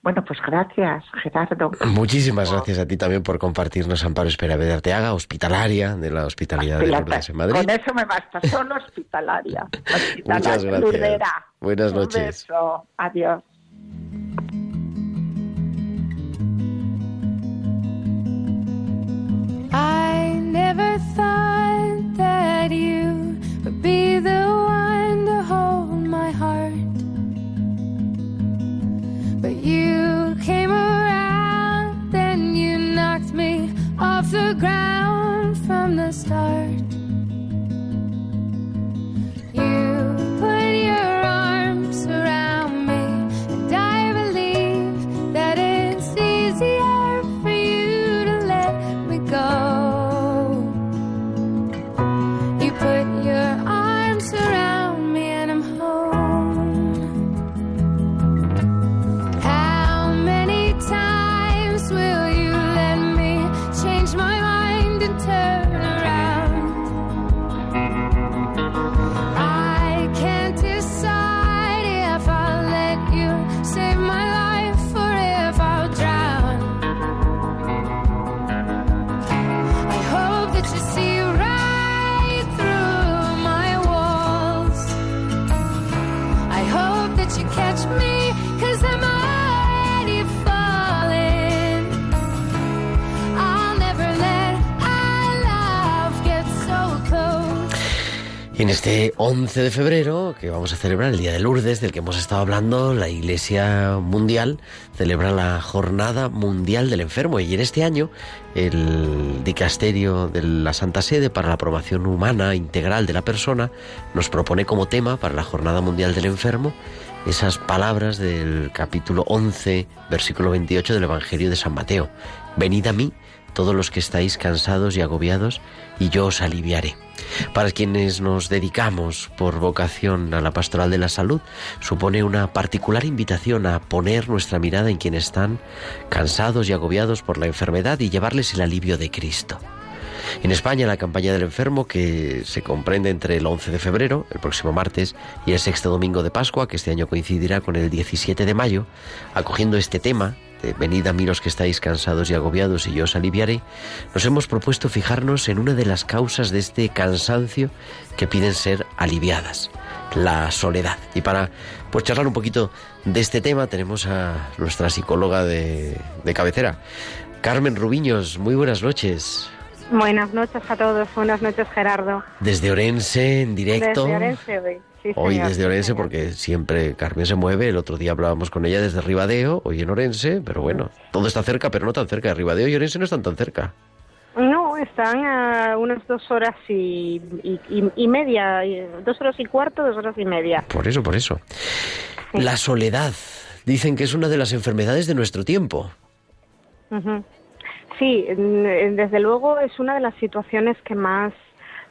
Bueno, pues gracias, Gerardo. Muchísimas gracias a ti también por compartirnos Amparo Espera Arteaga, hospitalaria de la Hospitalidad de Fíjate, Lourdes en Madrid. Con eso me basta, solo hospitalaria. hospitalaria Muchas gracias. Lourdera. Buenas Un noches. beso. Adiós. Never thought that you would be the one to hold my heart. But you came around, then you knocked me off the ground from the start. Este 11 de febrero, que vamos a celebrar el Día de Lourdes, del que hemos estado hablando, la Iglesia Mundial celebra la Jornada Mundial del Enfermo. Y en este año, el Dicasterio de la Santa Sede para la Aprobación Humana Integral de la Persona nos propone como tema para la Jornada Mundial del Enfermo esas palabras del capítulo 11, versículo 28 del Evangelio de San Mateo. Venid a mí todos los que estáis cansados y agobiados, y yo os aliviaré. Para quienes nos dedicamos por vocación a la pastoral de la salud, supone una particular invitación a poner nuestra mirada en quienes están cansados y agobiados por la enfermedad y llevarles el alivio de Cristo. En España, la campaña del enfermo, que se comprende entre el 11 de febrero, el próximo martes, y el sexto domingo de Pascua, que este año coincidirá con el 17 de mayo, acogiendo este tema Venid a mí los que estáis cansados y agobiados y yo os aliviaré, nos hemos propuesto fijarnos en una de las causas de este cansancio que piden ser aliviadas, la soledad. Y para pues charlar un poquito de este tema tenemos a nuestra psicóloga de, de cabecera, Carmen Rubiños. Muy buenas noches. Buenas noches a todos, buenas noches Gerardo. Desde Orense, en directo. Desde Orense hoy. Sí, Hoy señor, desde Orense, porque siempre Carmen se mueve. El otro día hablábamos con ella desde Ribadeo, hoy en Orense, pero bueno, todo está cerca, pero no tan cerca. Ribadeo y Orense no están tan cerca. No, están a unas dos horas y, y, y- y media, dos horas y cuarto, dos horas y media. Por eso, por eso. La soledad. Dicen que es una de las enfermedades de nuestro tiempo. Sí, desde luego es una de las situaciones que más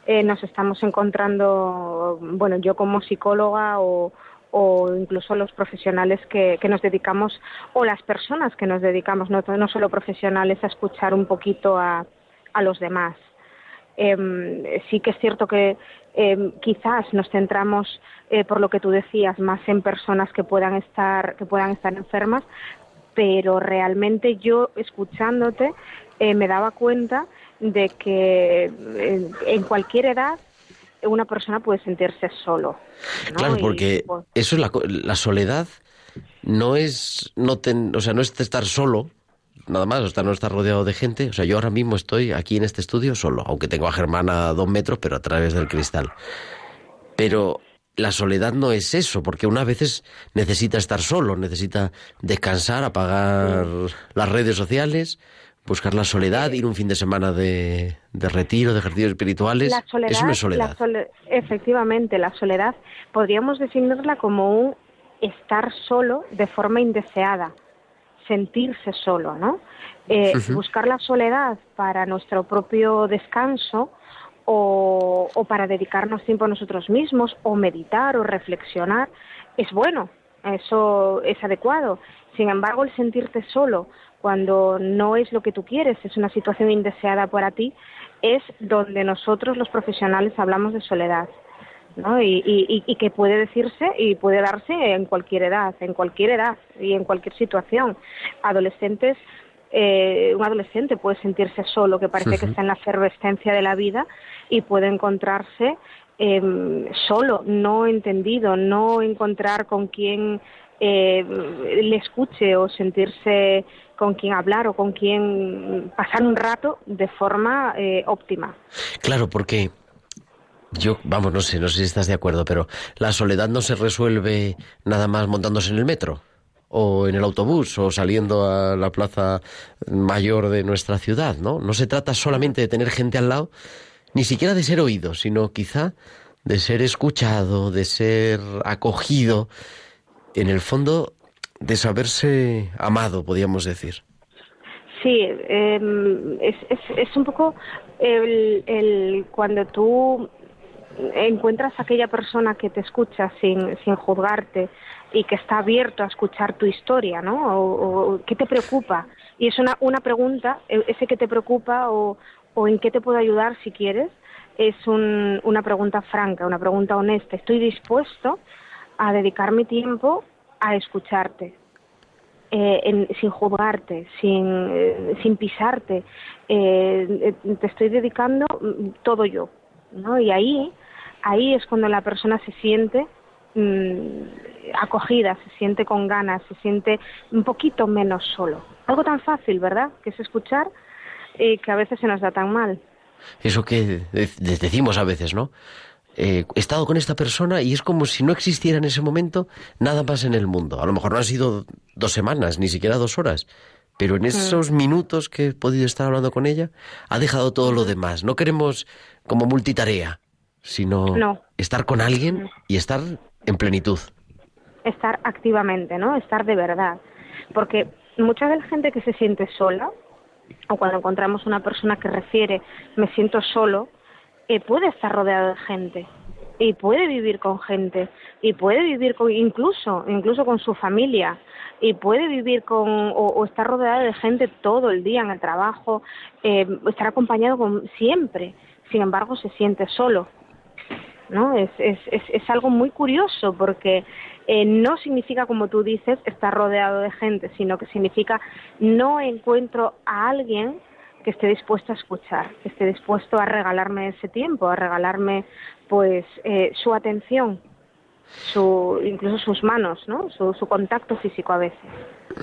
eh, nos estamos encontrando, bueno, yo como psicóloga o, o incluso los profesionales que, que nos dedicamos, o las personas que nos dedicamos, no, no solo profesionales, a escuchar un poquito a, a los demás. Em, sí que es cierto que em, quizás nos centramos, eh, por lo que tú decías, más en personas que puedan estar, que puedan estar enfermas, pero realmente yo escuchándote eh, me daba cuenta de que eh, en cualquier edad una persona puede sentirse solo. ¿no? Claro, Y, porque pues, eso es la, la soledad no es no ten- o sea, no es estar solo, nada más, o estar, no estar rodeado de gente. O sea, yo ahora mismo estoy aquí en este estudio solo, aunque tengo a Germán a dos metros, pero a través del cristal. Pero la soledad no es eso, porque una veces necesita estar solo, necesita descansar, apagar las redes sociales, buscar la soledad, ir un fin de semana de, de retiro, de ejercicios espirituales. La soledad, es soledad. la sole- efectivamente, la soledad podríamos definirla como un estar solo de forma indeseada, sentirse solo, ¿no? Eh. Buscar la soledad para nuestro propio descanso o, o para dedicarnos tiempo a nosotros mismos o meditar o reflexionar es bueno, eso es adecuado. Sin embargo, el sentirte solo cuando no es lo que tú quieres, es una situación indeseada para ti, es donde nosotros los profesionales hablamos de soledad. ¿no? Y, y- y que puede decirse y puede darse en cualquier edad, en cualquier edad y en cualquier situación. Adolescentes, eh, un adolescente puede sentirse solo, que parece que está en la efervescencia de la vida y puede encontrarse em, solo, no entendido, no encontrar con quién eh, le escuche o sentirse con quien hablar o con quien pasar un rato de forma eh, óptima. Claro, porque yo, vamos, no sé, no sé si estás de acuerdo, pero la soledad no se resuelve nada más montándose en el metro o en el autobús o saliendo a la plaza mayor de nuestra ciudad, ¿no? No se trata solamente de tener gente al lado, ni siquiera de ser oído, sino quizá de ser escuchado, de ser acogido, en el fondo de saberse amado, podríamos decir. Sí, em, es, es, es un poco el, cuando tú encuentras a aquella persona que te escucha sin, sin juzgarte y que está abierto a escuchar tu historia, ¿no? O, o ¿Qué te preocupa? Y es una, una pregunta, e- ese que te preocupa o, o en qué te puedo ayudar si quieres, es un- una pregunta franca, una pregunta honesta. Estoy dispuesto a dedicar mi tiempo a escucharte, eh, sin juzgarte, sin, eh, sin pisarte. Eh, eh, te estoy dedicando mm, todo yo, ¿no? Y ahí, ahí es cuando la persona se siente mm, acogida, se siente con ganas, se siente un poquito menos solo. Algo tan fácil, ¿verdad? Que es escuchar y que a veces se nos da tan mal. Eso que de- de- decimos a veces, ¿no? Eh, he estado con esta persona y es como si no existiera en ese momento nada más en el mundo. A lo mejor no han sido dos semanas, ni siquiera dos horas, pero en esos minutos que he podido estar hablando con ella, ha dejado todo lo demás. No queremos como multitarea, sino No. estar con alguien y estar en plenitud. estar activamente, ¿no? Estar de verdad. Porque mucha de la gente que se siente sola, o cuando encontramos una persona que refiere me siento solo, eh, puede estar rodeado de gente y puede vivir con gente y puede vivir con incluso incluso con su familia y puede vivir con o, o estar rodeado de gente todo el día en el trabajo eh, estar acompañado con siempre sin embargo se siente solo ¿no? Es, es, es, es algo muy curioso porque eh, no significa, como tú dices, estar rodeado de gente, sino que significa no encuentro a alguien que esté dispuesto a escuchar, que esté dispuesto a regalarme ese tiempo, a regalarme pues eh, su atención, su, incluso sus manos, ¿no? su, su contacto físico a veces.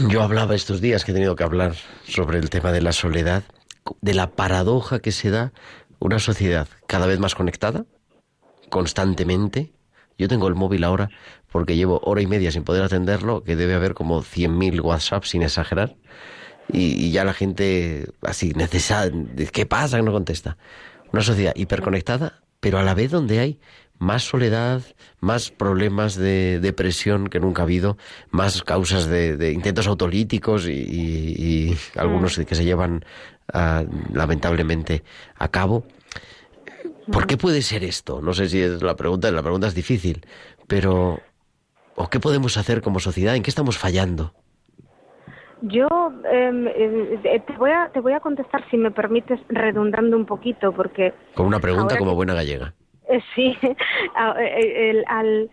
Yo hablaba estos días que he tenido que hablar sobre el tema de la soledad, de la paradoja que se da una sociedad cada vez más conectada, constantemente. Yo tengo el móvil ahora porque llevo hora y media sin poder atenderlo, que debe haber como 100.000 WhatsApp sin exagerar. Y, y ya la gente así, necesaria, ¿qué pasa? Que no contesta. Una sociedad hiperconectada, pero a la vez donde hay más soledad, más problemas de depresión que nunca ha habido, más causas de, de intentos autolíticos y, y- y algunos que se llevan ah, lamentablemente a cabo. ¿Por qué puede ser esto? No sé si es la pregunta, la pregunta es difícil, pero ¿o qué podemos hacer como sociedad? ¿En qué estamos fallando? Yo eh, te, voy a, te voy a contestar, si me permites, redundando un poquito, porque Con una pregunta como que- buena gallega. Eh, Sí, a- eh, el- al-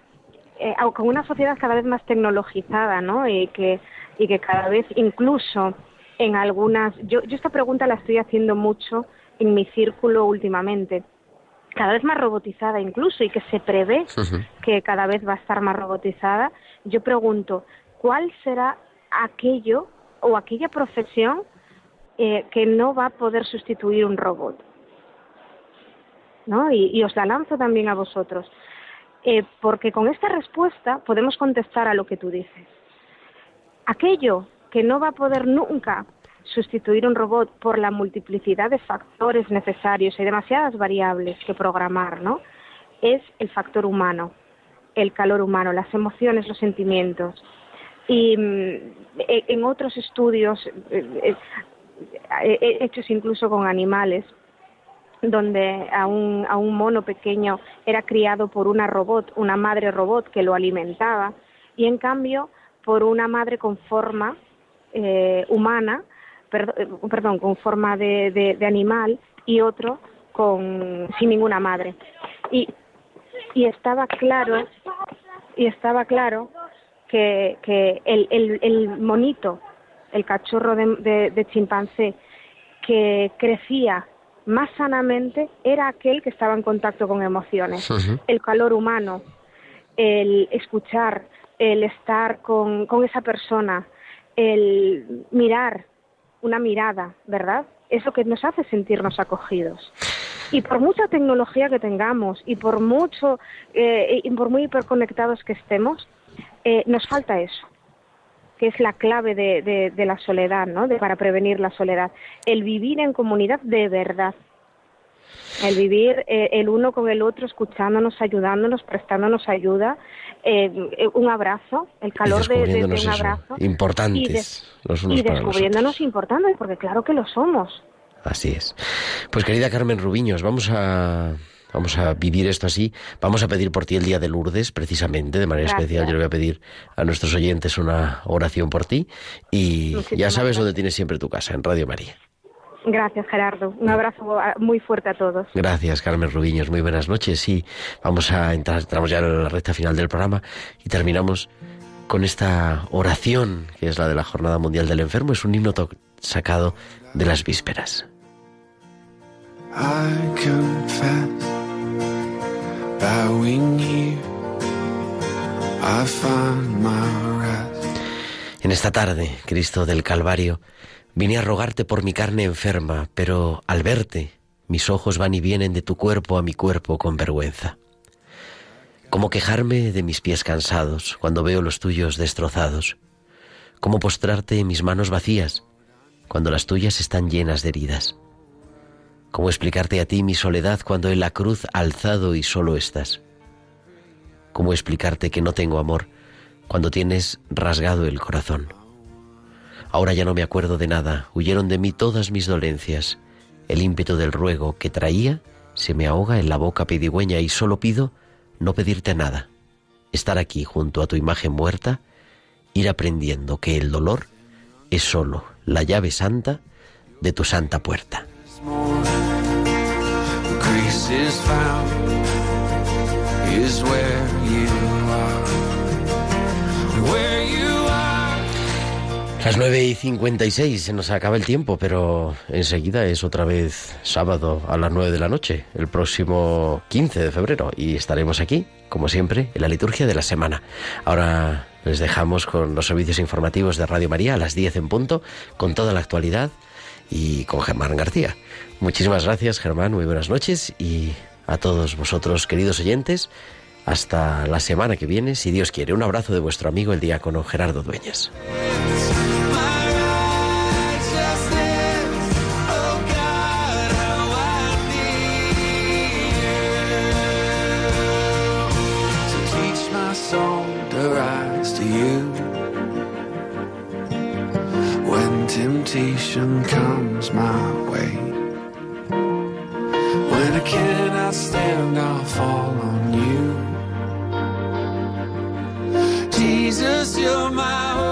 eh, con una sociedad cada vez más tecnologizada, ¿no? Y que, y que cada vez incluso en algunas... Yo, yo esta pregunta la estoy haciendo mucho en mi círculo últimamente. Cada vez más robotizada incluso y que se prevé que cada vez va a estar más robotizada. Yo pregunto, ¿cuál será aquello o aquella profesión eh, que no va a poder sustituir un robot? ¿no? Y, os la lanzo también a vosotros. Eh, porque con esta respuesta podemos contestar a lo que tú dices. Aquello que no va a poder nunca sustituir un robot por la multiplicidad de factores necesarios, hay demasiadas variables que programar, ¿no? Es el factor humano, el calor humano, las emociones, los sentimientos. Y mm, e- en otros estudios, eh, eh, eh, hechos incluso con animales, donde a un, a un mono pequeño era criado por una robot, una madre robot que lo alimentaba, y en cambio por una madre con forma eh, humana, perdón, con forma de, de- de animal, y otro con, sin ninguna madre. Y, y estaba claro, y estaba claro que, que el, el, el monito, el cachorro de, de- de chimpancé, que crecía más sanamente era aquel que estaba en contacto con emociones. El calor humano, el escuchar, el estar con, con esa persona, el mirar, una mirada, ¿verdad? Es lo que nos hace sentirnos acogidos. Y por mucha tecnología que tengamos y por mucho eh, y por muy hiperconectados que estemos, eh, nos falta eso que es la clave de, de- de la soledad, ¿no? De, para prevenir la soledad. El vivir en comunidad de verdad. El vivir eh, el uno con el otro, escuchándonos, ayudándonos, prestándonos ayuda, eh, un abrazo, el calor de, un eso, abrazo. importantes y los unos y para descubriéndonos importantes, porque claro que lo somos. Así es. Pues querida Carmen Rubiños, vamos a vamos a vivir esto así. Vamos a pedir por ti el día de Lourdes, precisamente, de manera Gracias. especial. Yo le voy a pedir a nuestros oyentes una oración por ti. Y ya sabes dónde tienes siempre tu casa, en Radio María. Gracias, Gerardo. Un abrazo muy fuerte a todos. Gracias, Carmen Rubiños. Muy buenas noches. Sí, vamos a entrar, entramos ya en la recta final del programa y terminamos con esta oración, que es la de la Jornada Mundial del Enfermo. Es un himno sacado de las vísperas. I confess, En esta tarde, Cristo del Calvario, vine a rogarte por mi carne enferma, pero al verte, mis ojos van y vienen de tu cuerpo a mi cuerpo con vergüenza. ¿Cómo quejarme de mis pies cansados cuando veo los tuyos destrozados? ¿Cómo postrarte en mis manos vacías cuando las tuyas están llenas de heridas? ¿Cómo explicarte a ti mi soledad cuando en la cruz alzado y solo estás? ¿Cómo explicarte que no tengo amor cuando tienes rasgado el corazón? Ahora ya no me acuerdo de nada, huyeron de mí todas mis dolencias. El ímpetu del ruego que traía se me ahoga en la boca pedigüeña y solo pido no pedirte nada, estar aquí junto a tu imagen muerta, ir aprendiendo que el dolor es solo la llave santa de tu santa puerta. Grace is found is where. Las 9 y 56 se nos acaba el tiempo, pero enseguida es otra vez sábado a las 9 de la noche, el próximo 15 de febrero, y estaremos aquí, como siempre, en la liturgia de la semana. Ahora les dejamos con los servicios informativos de Radio María a las 10 en punto, con toda la actualidad y con Germán García. Muchísimas gracias, Germán, muy buenas noches y a todos vosotros, queridos oyentes, hasta la semana que viene, si Dios quiere. Un abrazo de vuestro amigo el diácono Gerardo Dueñas. Stand, I'll fall on you. Jesus, you're my